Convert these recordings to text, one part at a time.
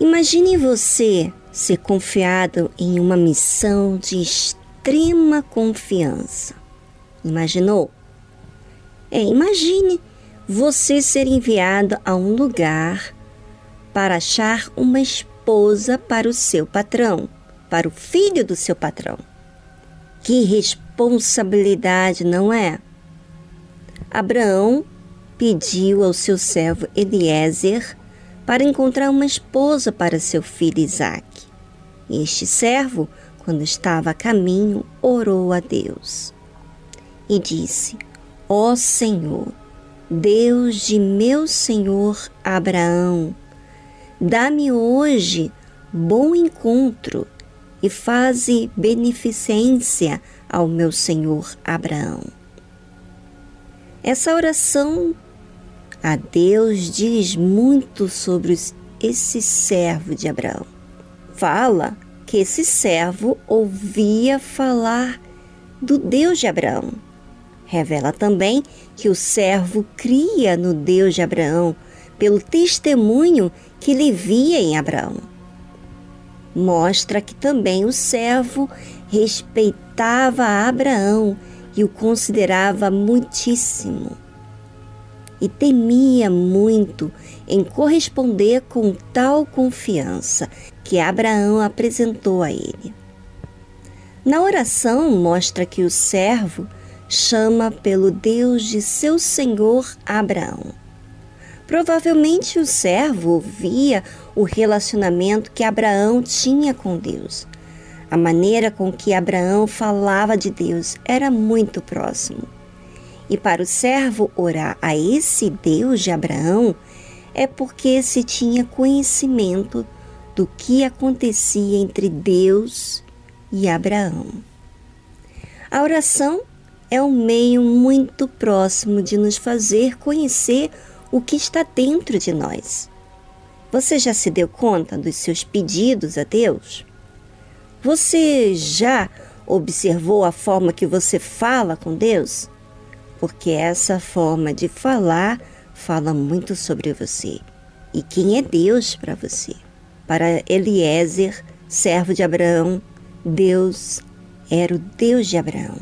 Imagine você ser confiado em uma missão de extrema confiança. Imaginou? É, imagine você ser enviado a um lugar para achar uma esposa para o seu patrão, para o filho do seu patrão. Que responsabilidade, não é? Abraão pediu ao seu servo Eliezer para encontrar uma esposa para seu filho Isaque. Este servo, quando estava a caminho, orou a Deus e disse: Ó Senhor, Deus de meu senhor Abraão, dá-me hoje bom encontro e faze beneficência ao meu senhor Abraão. Essa oração a Deus diz muito sobre esse servo de Abraão. Fala que esse servo ouvia falar do Deus de Abraão. Revela também que o servo cria no Deus de Abraão pelo testemunho que ele via em Abraão. Mostra que também o servo respeitava Abraão e o considerava muitíssimo e temia muito em corresponder com tal confiança que Abraão apresentou a ele. Na oração, mostra que o servo chama pelo Deus de seu senhor Abraão. Provavelmente o servo via o relacionamento que Abraão tinha com Deus. A maneira com que Abraão falava de Deus era muito próximo. E para o servo orar a esse Deus de Abraão é porque se tinha conhecimento do que acontecia entre Deus e Abraão. A oração é um meio muito próximo de nos fazer conhecer o que está dentro de nós. Você já se deu conta dos seus pedidos a Deus? Você já observou a forma que você fala com Deus? Porque essa forma de falar fala muito sobre você e quem é Deus para você. Para Eliezer, servo de Abraão, Deus era o Deus de Abraão.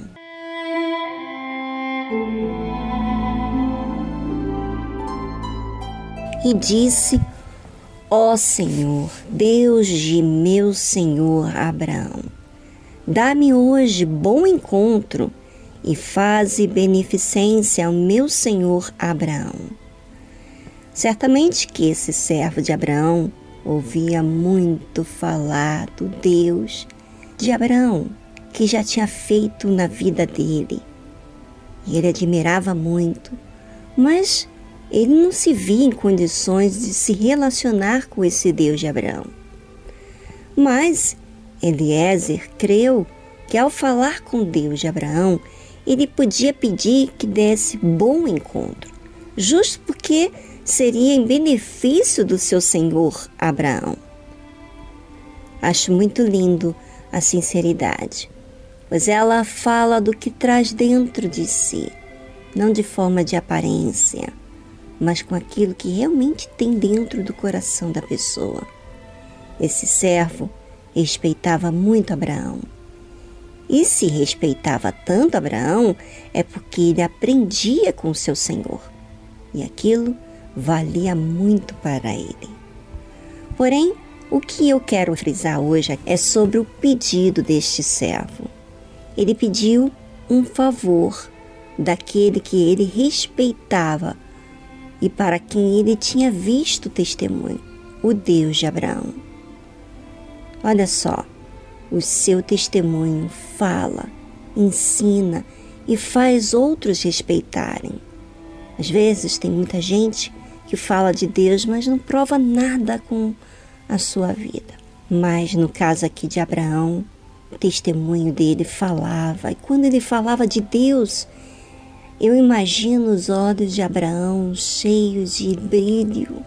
E disse: Ó oh Senhor, Deus de meu senhor Abraão, dá-me hoje bom encontro e faze beneficência ao meu senhor Abraão. Certamente que esse servo de Abraão ouvia muito falar do Deus de Abraão, que já tinha feito na vida dele. E ele admirava muito, mas ele não se via em condições de se relacionar com esse Deus de Abraão. Mas Eliezer creu que ao falar com Deus de Abraão, ele podia pedir que desse bom encontro, justo porque seria em benefício do seu senhor Abraão. Acho muito lindo a sinceridade, pois ela fala do que traz dentro de si, não de forma de aparência, mas com aquilo que realmente tem dentro do coração da pessoa. Esse servo respeitava muito Abraão e se respeitava tanto Abraão, é porque ele aprendia com seu Senhor. E aquilo valia muito para ele. Porém, o que eu quero frisar hoje é sobre o pedido deste servo. Ele pediu um favor daquele que ele respeitava e para quem ele tinha visto testemunho, o Deus de Abraão. Olha só, o seu testemunho fala, ensina e faz outros respeitarem. Às vezes tem muita gente que fala de Deus, mas não prova nada com a sua vida. Mas no caso aqui de Abraão, o testemunho dele falava, e quando ele falava de Deus, eu imagino os olhos de Abraão cheios de brilho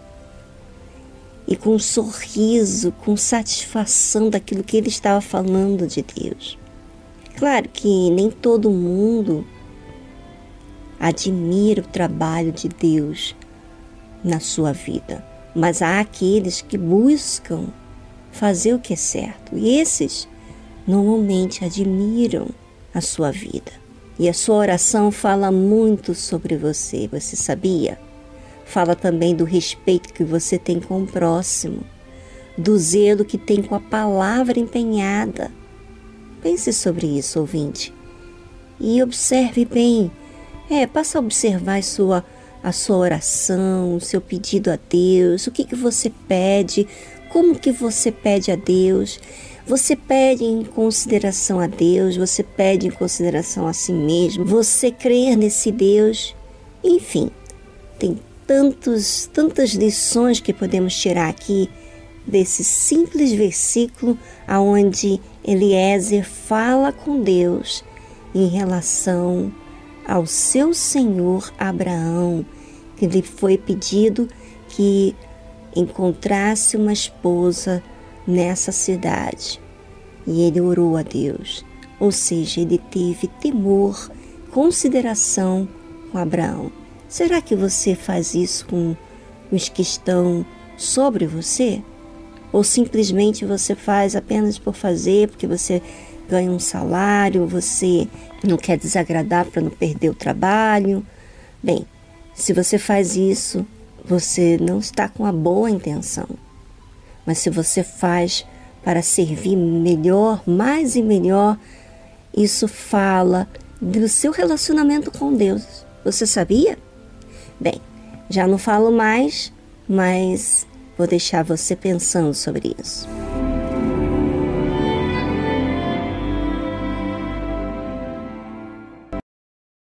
e com um sorriso, com satisfação daquilo que ele estava falando de Deus. Claro que nem todo mundo admira o trabalho de Deus na sua vida, mas há aqueles que buscam fazer o que é certo. E esses normalmente admiram a sua vida. E a sua oração fala muito sobre você, você sabia? Fala também do respeito que você tem com o próximo, do zelo que tem com a palavra empenhada. Pense sobre isso, ouvinte, e observe bem. É, passa a observar sua, a sua oração, o seu pedido a Deus, o que, que você pede, como que você pede a Deus. Você pede em consideração a Deus, você pede em consideração a si mesmo, você crer nesse Deus. Enfim, tem tantos, tantas lições que podemos tirar aqui desse simples versículo aonde Eliezer fala com Deus em relação ao seu senhor Abraão, que lhe foi pedido que encontrasse uma esposa nessa cidade. E ele orou a Deus, ou seja, ele teve temor, consideração com Abraão. Será que você faz isso com os que estão sobre você? Ou simplesmente você faz apenas por fazer, porque você ganha um salário, você não quer desagradar para não perder o trabalho? Bem, se você faz isso, você não está com a boa intenção. Mas se você faz para servir melhor, mais e melhor, isso fala do seu relacionamento com Deus. Você sabia? Bem, já não falo mais, mas vou deixar você pensando sobre isso.